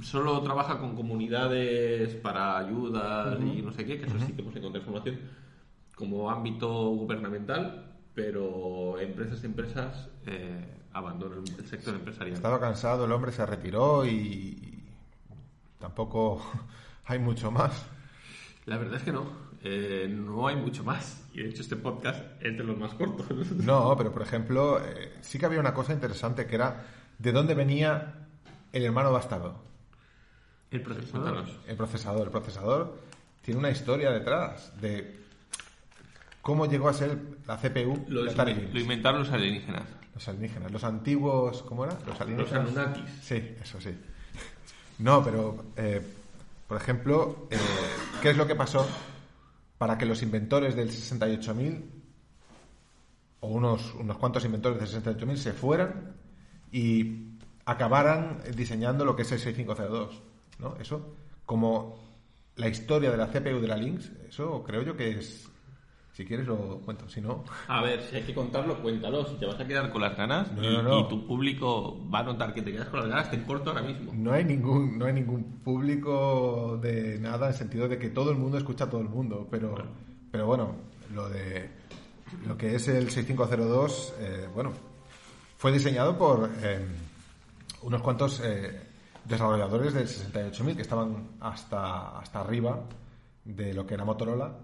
Solo trabaja con comunidades para ayudas y no sé qué, que eso sí que hemos encontrado información. Como ámbito gubernamental. pero empresas empresas eh, abandonan el sector empresarial. Estaba cansado, el hombre se retiró y tampoco hay mucho más. La verdad es que no. Eh, no hay mucho más. Y de hecho este podcast es de los más cortos. No, pero por ejemplo, eh, sí que había una cosa interesante que era de dónde venía el hermano bastardo. El procesador. El procesador. El procesador tiene una historia detrás de cómo llegó a ser la CPU Lo, de inventaron los alienígenas. Los alienígenas, los antiguos, ¿cómo era? Los Los alienígenas. Anunnakis. Sí, eso sí. No, pero, eh, por ejemplo, eh, ¿qué es lo que pasó para que los inventores del 68.000 o unos, unos cuantos inventores del 68.000 se fueran y acabaran diseñando lo que es el 6502? ¿no? Eso, como la historia de la CPU de la Lynx, eso creo yo que es... Si quieres lo cuento, si no... A ver, si hay que contarlo, cuéntalo. Si te vas a quedar con las ganas No, y, no, no. y tu público va a notar que te quedas con las ganas, te corto ahora mismo. No hay ningún, no hay ningún público de nada en el sentido de que todo el mundo escucha a todo el mundo, pero, pero bueno, lo de lo que es el 6502, eh, bueno, fue diseñado por eh, unos cuantos eh, desarrolladores del 68000 que estaban hasta, hasta arriba de lo que era Motorola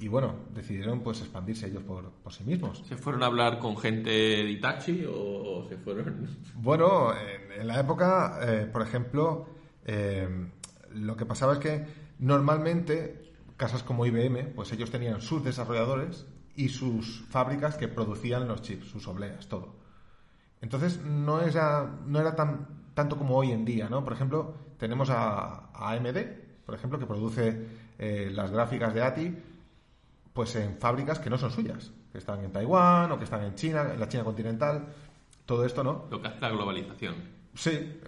y bueno, decidieron pues expandirse ellos por, por sí mismos. ¿Se fueron a hablar con gente de Itachi o se fueron...? Bueno, en, en la época, eh, por ejemplo, eh, lo que pasaba es que normalmente casas como IBM, pues ellos tenían sus desarrolladores y sus fábricas que producían los chips, sus obleas, todo. Entonces no era, no era tan, tanto como hoy en día, ¿no? Por ejemplo, tenemos a, a AMD, por ejemplo, que produce eh, las gráficas de ATI, pues en fábricas que no son suyas, que están en Taiwán o que están en China, en la China continental, todo esto, ¿no? Lo que hace la globalización. Sí, eh,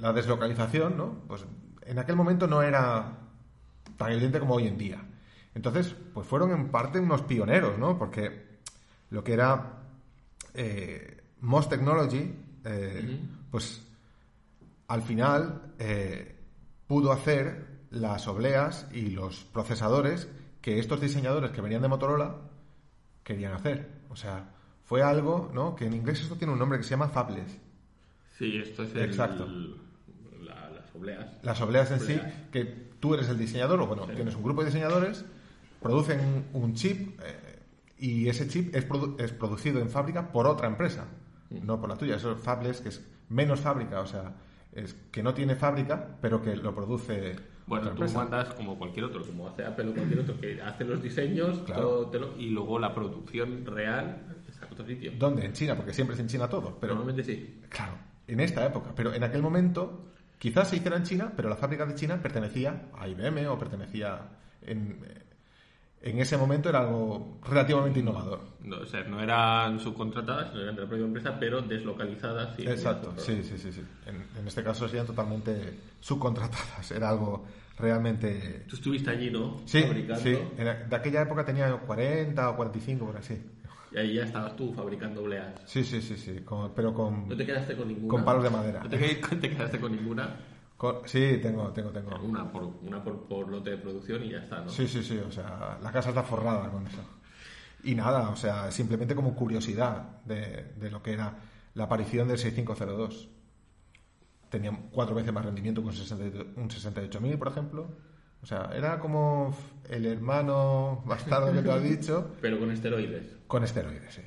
la deslocalización, ¿no? Pues en aquel momento no era tan evidente como hoy en día. Entonces, pues fueron en parte unos pioneros, ¿no? Porque lo que era eh, Most Technology, eh, pues al final eh, pudo hacer las obleas y los procesadores que estos diseñadores que venían de Motorola querían hacer. O sea, fue algo, ¿no? Que en inglés esto tiene un nombre que se llama fabless. Sí, esto es el, Exacto. la- las obleas. Las obleas en sí, que tú eres el diseñador, o bueno, Sí. tienes un grupo de diseñadores, producen un chip eh, y ese chip es, produ- es producido en fábrica por otra empresa, no por la tuya. Eso es fabless, que es menos fábrica, o sea, es que no tiene fábrica, pero que lo produce Bueno, tú mandas como cualquier otro, como hace Apple o cualquier otro, que hace los diseños Claro. todo te lo- y luego la producción real está en otro sitio. ¿Dónde? En China, porque siempre es en China todo. Pero, Normalmente sí. claro, en esta época. Pero en aquel momento, quizás se hiciera en China, pero la fábrica de China pertenecía a IBM o pertenecía. En, en ese momento era algo relativamente innovador. No, o sea, no eran subcontratadas, no eran de la propia empresa, pero deslocalizadas. sí. Exacto, sí, sí, sí. sí. En, en este caso serían totalmente subcontratadas. Era algo realmente. Tú estuviste allí, ¿no? Sí, Fabricando. sí. En, de aquella época tenía 40 o 45, por así. Y ahí ya estabas tú fabricando obleas. Sí, sí, sí, sí. con- pero con. No te quedaste con ninguna. Con palos de madera. No te, te quedaste con ninguna. Con- sí, tengo, tengo, tengo. Una por, una por, por lote de producción y ya está, ¿no? Sí, sí, sí, o sea, la casa está forrada con eso. Y nada, o sea, simplemente como curiosidad de, de lo que era la aparición del 6502. Tenía cuatro veces más rendimiento que un 68 un 68.000, por ejemplo. O sea, era como el hermano bastardo que te has dicho, Pero con esteroides. con esteroides, sí.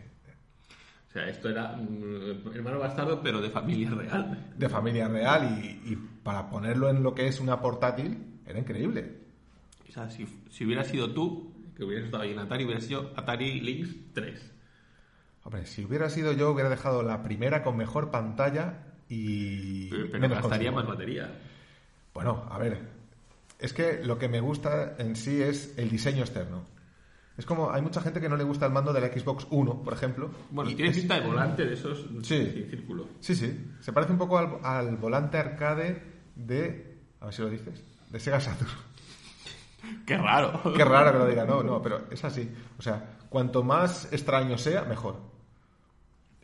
O sea, esto era mm, hermano bastardo, pero de familia real. De familia real y, y para ponerlo en lo que es una portátil, era increíble. O sea, si, si hubiera sido tú, que hubieras estado ahí en Atari, hubiera sido Atari Lynx 3. Hombre, si hubiera sido yo, hubiera dejado la primera con mejor pantalla y Pero, pero menos gastaría consumo. más batería. Bueno, a ver, es que lo que me gusta en sí es el diseño externo. Es como, hay mucha gente que no le gusta el mando de la Xbox One, por ejemplo. Bueno, y tiene es- pinta de volante de esos Sí. sin círculo. Sí, sí, se parece un poco al, al volante arcade de, a ver si lo dices, de Sega Saturn. Qué raro. Qué raro que lo diga, no, no, pero es así. O sea, cuanto más extraño sea, mejor.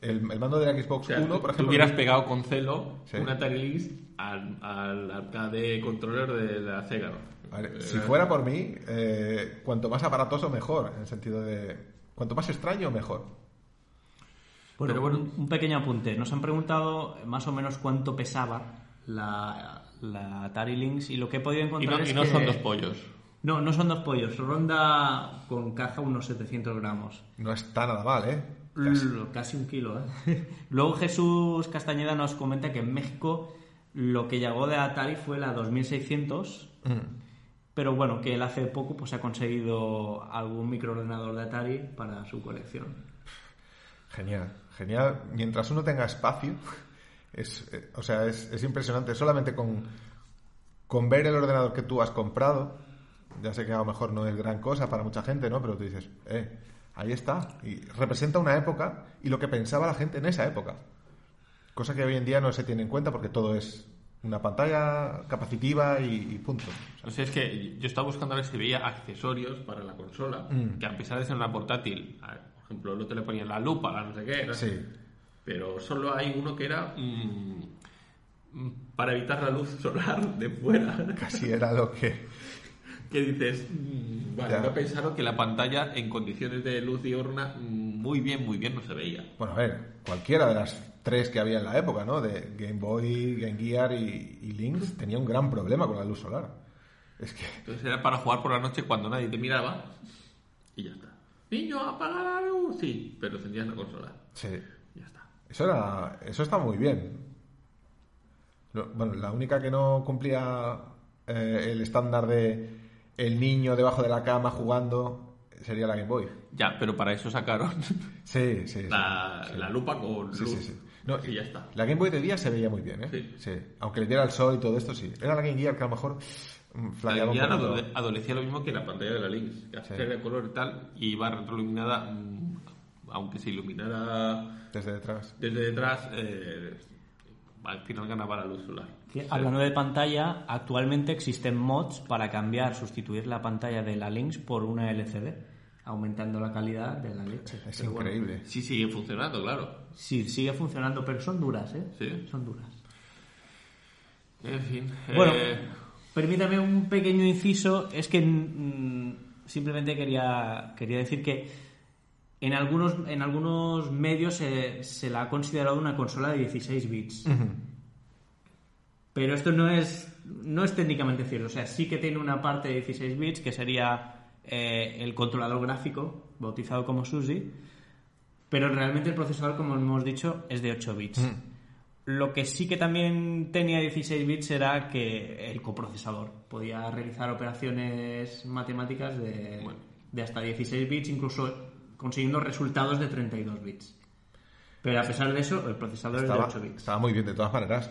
El, el mando de la Xbox O sea, One, tú, por tú ejemplo... hubieras pegado con celo Sí. un Atari Lynx al, al arcade controller de la Sega. ¿no? A ver, Eh, si fuera por mí, eh, cuanto más aparatoso, mejor. En el sentido de. Cuanto más extraño, mejor. Bueno, Pero bueno, un, pequeño apunte. Nos han preguntado más o menos cuánto pesaba la, la Atari Lynx y lo que he podido y encontrar no, es y no que- son dos pollos. No, no son dos pollos. Ronda con caja unos 700 gramos. No está nada mal, ¿eh? Casi, un kilo, ¿eh? Luego Jesús Castañeda nos comenta que en México lo que llegó de Atari fue la 2600, pero bueno, que él hace poco pues ha conseguido algún microordenador de Atari para su colección. Genial, genial. Mientras uno tenga espacio, es, eh, o sea, es, es impresionante. Solamente con, con ver el ordenador que tú has comprado, ya sé que a lo mejor no es gran cosa para mucha gente, ¿no? Pero tú dices, eh, ahí está. Y representa una época y lo que pensaba la gente en esa época. Cosa que hoy en día no se tiene en cuenta porque todo es una pantalla capacitiva y, y punto. O sea, O sea, es que yo estaba buscando a ver si veía accesorios para la consola, Mm. que a pesar de ser una portátil, ver, por ejemplo, no te le ponían la lupa, la no sé qué, ¿no? sí, pero solo hay uno que era mm, mm, para evitar la luz solar de fuera. casi era lo que... que dices, mm, vale, Ya. no pensaron que la pantalla en condiciones de luz diurna muy bien, muy bien no se veía. Bueno, a ver, cualquiera de las tres que había en la época, ¿no? De Game Boy, Game Gear y, y Lynx tenía un gran problema con la luz solar. Es que... Entonces era para jugar por la noche cuando nadie te miraba y ya está. Niño, apaga la luz. Sí, pero encendías la consola. Sí. Ya está. Eso era, eso está muy bien. Bueno, la única que no cumplía eh, el estándar de el niño debajo de la cama jugando sería la Game Boy. Ya, pero para eso sacaron Sí, sí. la, sí. la lupa con Sí, luz. sí, sí. No, y ya está. La Game Boy de día se veía muy bien, ¿eh? Sí. Aunque le diera el sol y todo esto, sí. Era la Game Gear que a lo mejor mm, La flaqueaba un adole- adolecía lo mismo que la pantalla de la Lynx, que Sí. era de color y tal, y iba retroiluminada, mm, aunque se iluminara Desde detrás. desde detrás, eh, al final ganaba la luz solar. Que, Hablando de pantalla, actualmente existen mods para cambiar, sustituir la pantalla de la Lynx por una LCD, aumentando la calidad de la leche. Es Pero bueno, increíble. Sí, sigue funcionando, claro. sí, sigue funcionando, pero son duras, ¿eh? Sí. Son duras. En fin. Bueno, eh, permítame un pequeño inciso. Es que mm, simplemente quería, quería decir que en algunos, en algunos medios se, se la ha considerado una consola de 16 bits. Pero esto no es, no es técnicamente cierto. O sea, sí que tiene una parte de 16 bits que sería eh, el controlador gráfico, bautizado como SUSI. Pero realmente el procesador, como hemos dicho, es de 8 bits. Lo que sí que también tenía 16 bits era que el coprocesador podía realizar operaciones matemáticas de, Bueno. de hasta 16 bits, incluso consiguiendo resultados de 32 bits. Pero a pesar de eso, el procesador Estaba, es de 8 bits. estaba muy bien, de todas maneras.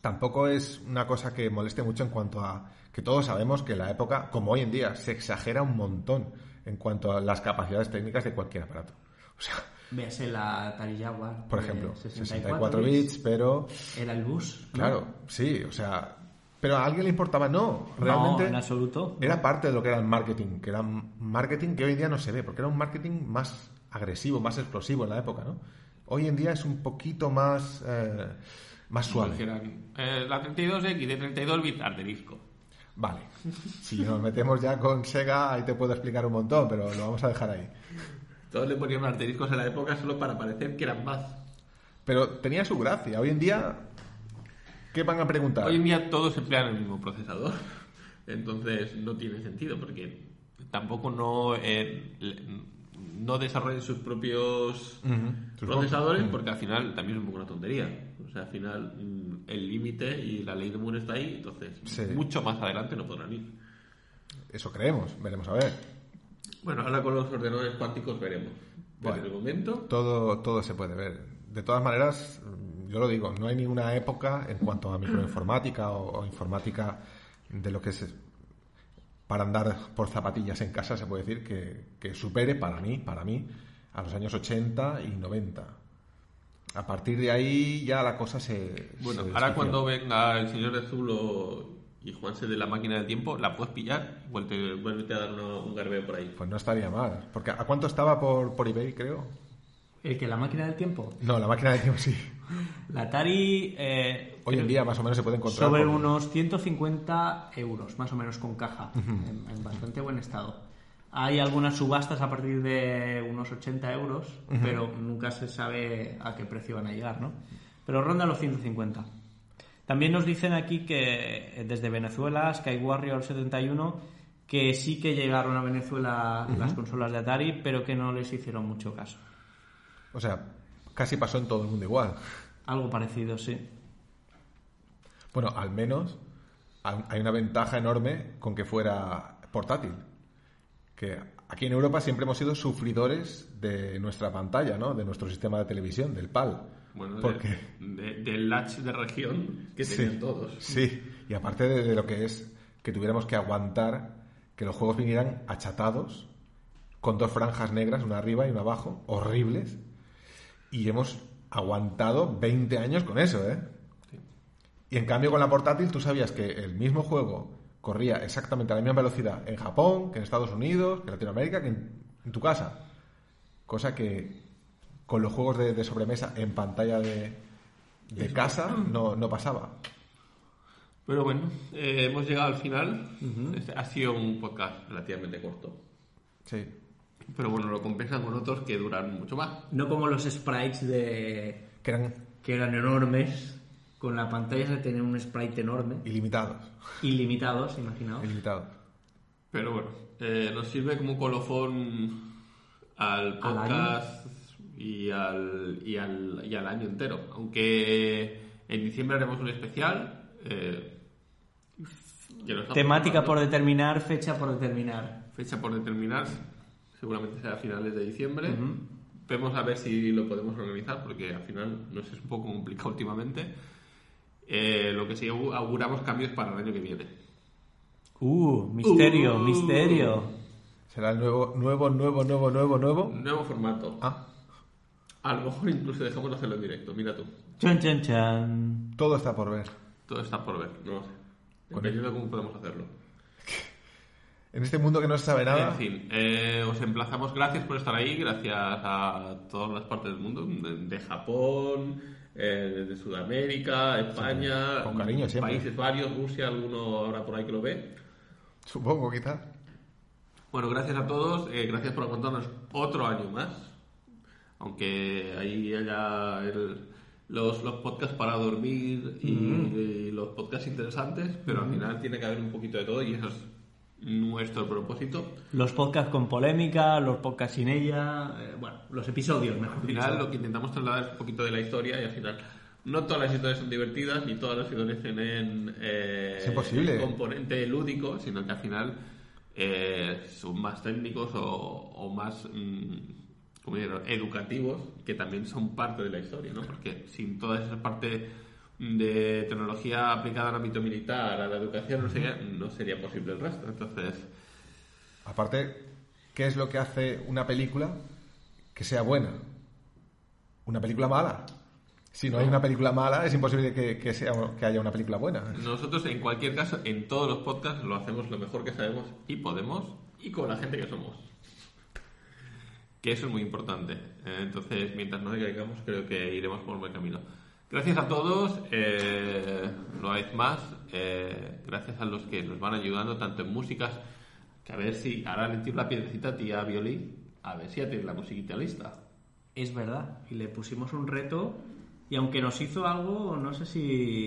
Tampoco es una cosa que moleste mucho en cuanto a que todos sabemos que en la época, como hoy en día, se exagera un montón en cuanto a las capacidades técnicas de cualquier aparato. O sea, Véase la Atari Jaguar. por de ejemplo, 64, 64 bits, pero Era el bus. ¿no? claro, sí, o sea, pero a alguien le importaba, no, realmente No, en absoluto. era parte de lo que era el marketing, que era un marketing que hoy en día no se ve, porque era un marketing más agresivo, más explosivo en la época, ¿no? Hoy en día es un poquito más eh, más suave. eh, la 32X de 32 bits arte disco. Vale. Si nos metemos ya con Sega, ahí te puedo explicar un montón, pero lo vamos a dejar ahí. Todos le ponían arteriscos en la época solo para parecer que eran más. Pero tenía su gracia. Hoy en día, ¿qué van a preguntar? Hoy en día todos emplean el mismo procesador. Entonces no tiene sentido porque tampoco no, eh, no desarrollen sus propios procesadores porque al final también es un poco una tontería. O sea, al final mm, el límite y la ley de Moore está ahí, entonces Sí. mucho más adelante no podrán ir. Eso creemos, veremos a ver. Bueno, ahora con los ordenadores cuánticos veremos. Pero Bueno. de momento, Todo, todo se puede ver. De todas maneras, mm, yo lo digo, no hay ninguna época en cuanto a microinformática o, o informática de lo que es para andar por zapatillas en casa, se puede decir, que, que supere para mí, para mí, a los años 80 y 90. A partir de ahí ya la cosa se... bueno, se ahora cuando venga el señor de Zulo y Juanse de la máquina del tiempo, la puedes pillar, vuelve, vuélvete a dar uno- un garbeo por ahí. Pues no estaría mal. Porque ¿a cuánto estaba por, por eBay, creo? El que la máquina del tiempo. No, la máquina de tiempo sí. La Atari. eh, Hoy en día más o menos se puede encontrar. Sobre por- unos 150 euros, más o menos con caja, en, en bastante buen estado. Hay algunas subastas a partir de unos 80 euros, pero nunca se sabe a qué precio van a llegar, ¿no? Pero ronda los 150. También nos dicen aquí que eh, desde Venezuela, Sky Warrior 71, que sí que llegaron a Venezuela las consolas de Atari, pero que no les hicieron mucho caso. O sea, casi pasó en todo el mundo igual. Algo parecido, sí. Bueno, al menos ha- hay una ventaja enorme con que fuera portátil. Que aquí en Europa siempre hemos sido sufridores de nuestra pantalla, ¿no? De nuestro sistema de televisión, del PAL. Bueno, de- Porque de- del latch de región que tenían sí, todos. Sí, y aparte de, de lo que es que tuviéramos que aguantar que los juegos vinieran achatados, con dos franjas negras, una arriba y una abajo, horribles, y hemos aguantado 20 años con eso, ¿eh? Sí. Y en cambio con la portátil tú sabías que el mismo juego corría exactamente a la misma velocidad en Japón, que en Estados Unidos, que en Latinoamérica, que en, en tu casa. Cosa que con los juegos de, de sobremesa en pantalla de, de casa no, no pasaba. Pero bueno, eh, hemos llegado al final. Este ha sido un podcast relativamente corto. Sí. Pero bueno, lo compensan con otros que duran mucho más. No como los sprites de Que eran que eran enormes. Con la pantalla se tenía un sprite enorme. ilimitados. Ilimitados, imaginaos. Ilimitados. Pero bueno, eh, nos sirve como colofón al Al podcast y, al, y, al, y al año entero. Aunque en diciembre haremos un especial. eh, Temática por determinar, fecha por determinar. Fecha por determinar. Seguramente será a finales de diciembre. Vemos a ver si lo podemos organizar porque al final nos es un poco complicado últimamente. Eh, lo que sí augu- auguramos cambios para el año que viene. Uh, misterio, Uh. misterio. Será el nuevo, nuevo, nuevo, nuevo, nuevo, nuevo. Nuevo formato. Ah, A lo mejor incluso dejamos de hacerlo en directo, mira tú. Chan, chan, chan. todo está por ver. Todo está por ver, no lo sé. Dependiendo de cómo podemos hacerlo. En este mundo que no se sabe nada, En fin, eh, os emplazamos. Gracias por estar ahí. Gracias a todas las partes del mundo. De, de Japón, eh, de Sudamérica, España. con cariño siempre. Países varios, Rusia, alguno ahora por ahí que lo ve. supongo quizás. Bueno, gracias a todos. eh, gracias por aguantarnos otro año más. Aunque ahí haya el- los, los podcasts para dormir y, y los podcasts interesantes, pero al final tiene que haber un poquito de todo y eso es nuestro propósito. Los podcasts con polémica, los podcasts sin ella. eh, bueno, los episodios, mejor Al dicho. final lo que intentamos trasladar es un poquito de la historia y al final no todas las historias son divertidas ni todas las historias tienen eh, el componente lúdico, sino que al final eh, son más técnicos o, o más mm, educativos que también son parte de la historia, ¿no? Porque sin toda esa parte de tecnología aplicada al ámbito militar, a la educación, no, qué, no sería posible el resto. Entonces, Aparte, ¿qué es lo que hace una película que sea buena? Una película mala. Si no hay una película mala, es imposible que, que sea, que haya una película buena. Nosotros, en cualquier caso, en todos los podcasts lo hacemos lo mejor que sabemos y podemos y con la gente que somos. Que eso es muy importante. Entonces, mientras nos caigamos, creo que iremos por un buen camino. Gracias a todos, eh, una vez más. eh, gracias a los que nos van ayudando, tanto en músicas, que a ver si ahora le tiro la piedrecita a tía Violí, a ver si ya tiene la musiquita lista. Es verdad. Y le pusimos un reto. Y aunque nos hizo algo, no sé si.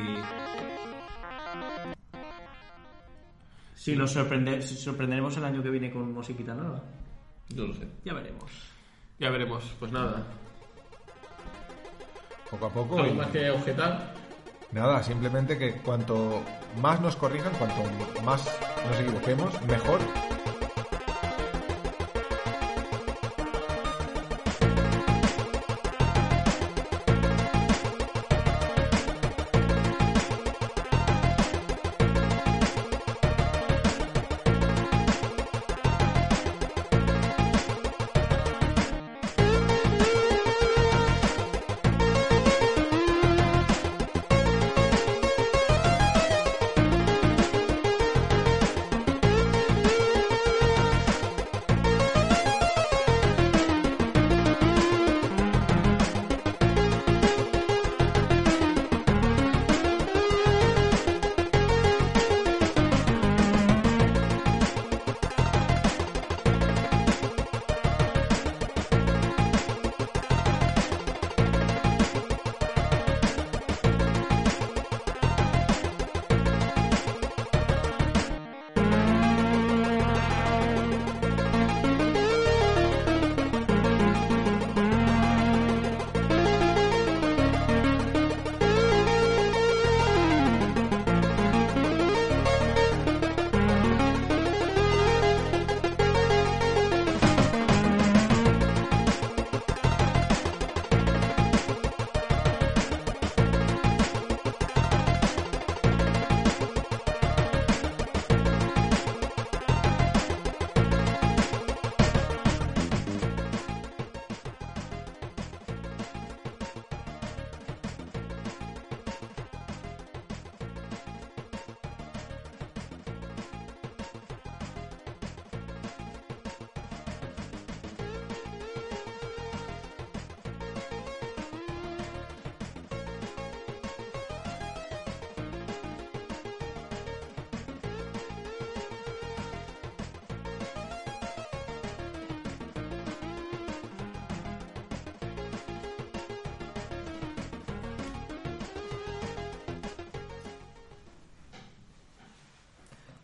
Si nos sorprende, si sorprenderemos el año que viene con musiquita nueva. No lo sé. Ya veremos. Ya veremos. Pues nada. Poco a poco. ¿Algo y- más que objetar? Nada, simplemente que cuanto más nos corrijan, cuanto más nos equivoquemos, mejor.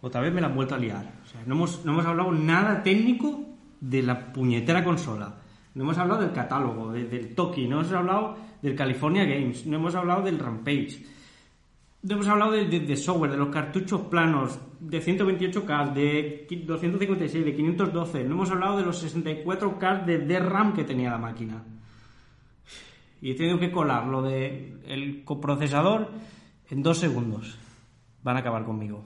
Otra vez me la han vuelto a liar. O sea, no hemos, no hemos hablado nada técnico de la puñetera consola. No hemos hablado del catálogo, de- del Toki, no hemos hablado del California Games, no hemos hablado del Rampage. No hemos hablado de, software, de los cartuchos planos, de 128K, de qui- 256, de 512. No hemos hablado de los 64K de DRAM que tenía la máquina. Y he tenido que colar lo de el coprocesador en dos segundos. Van a acabar conmigo.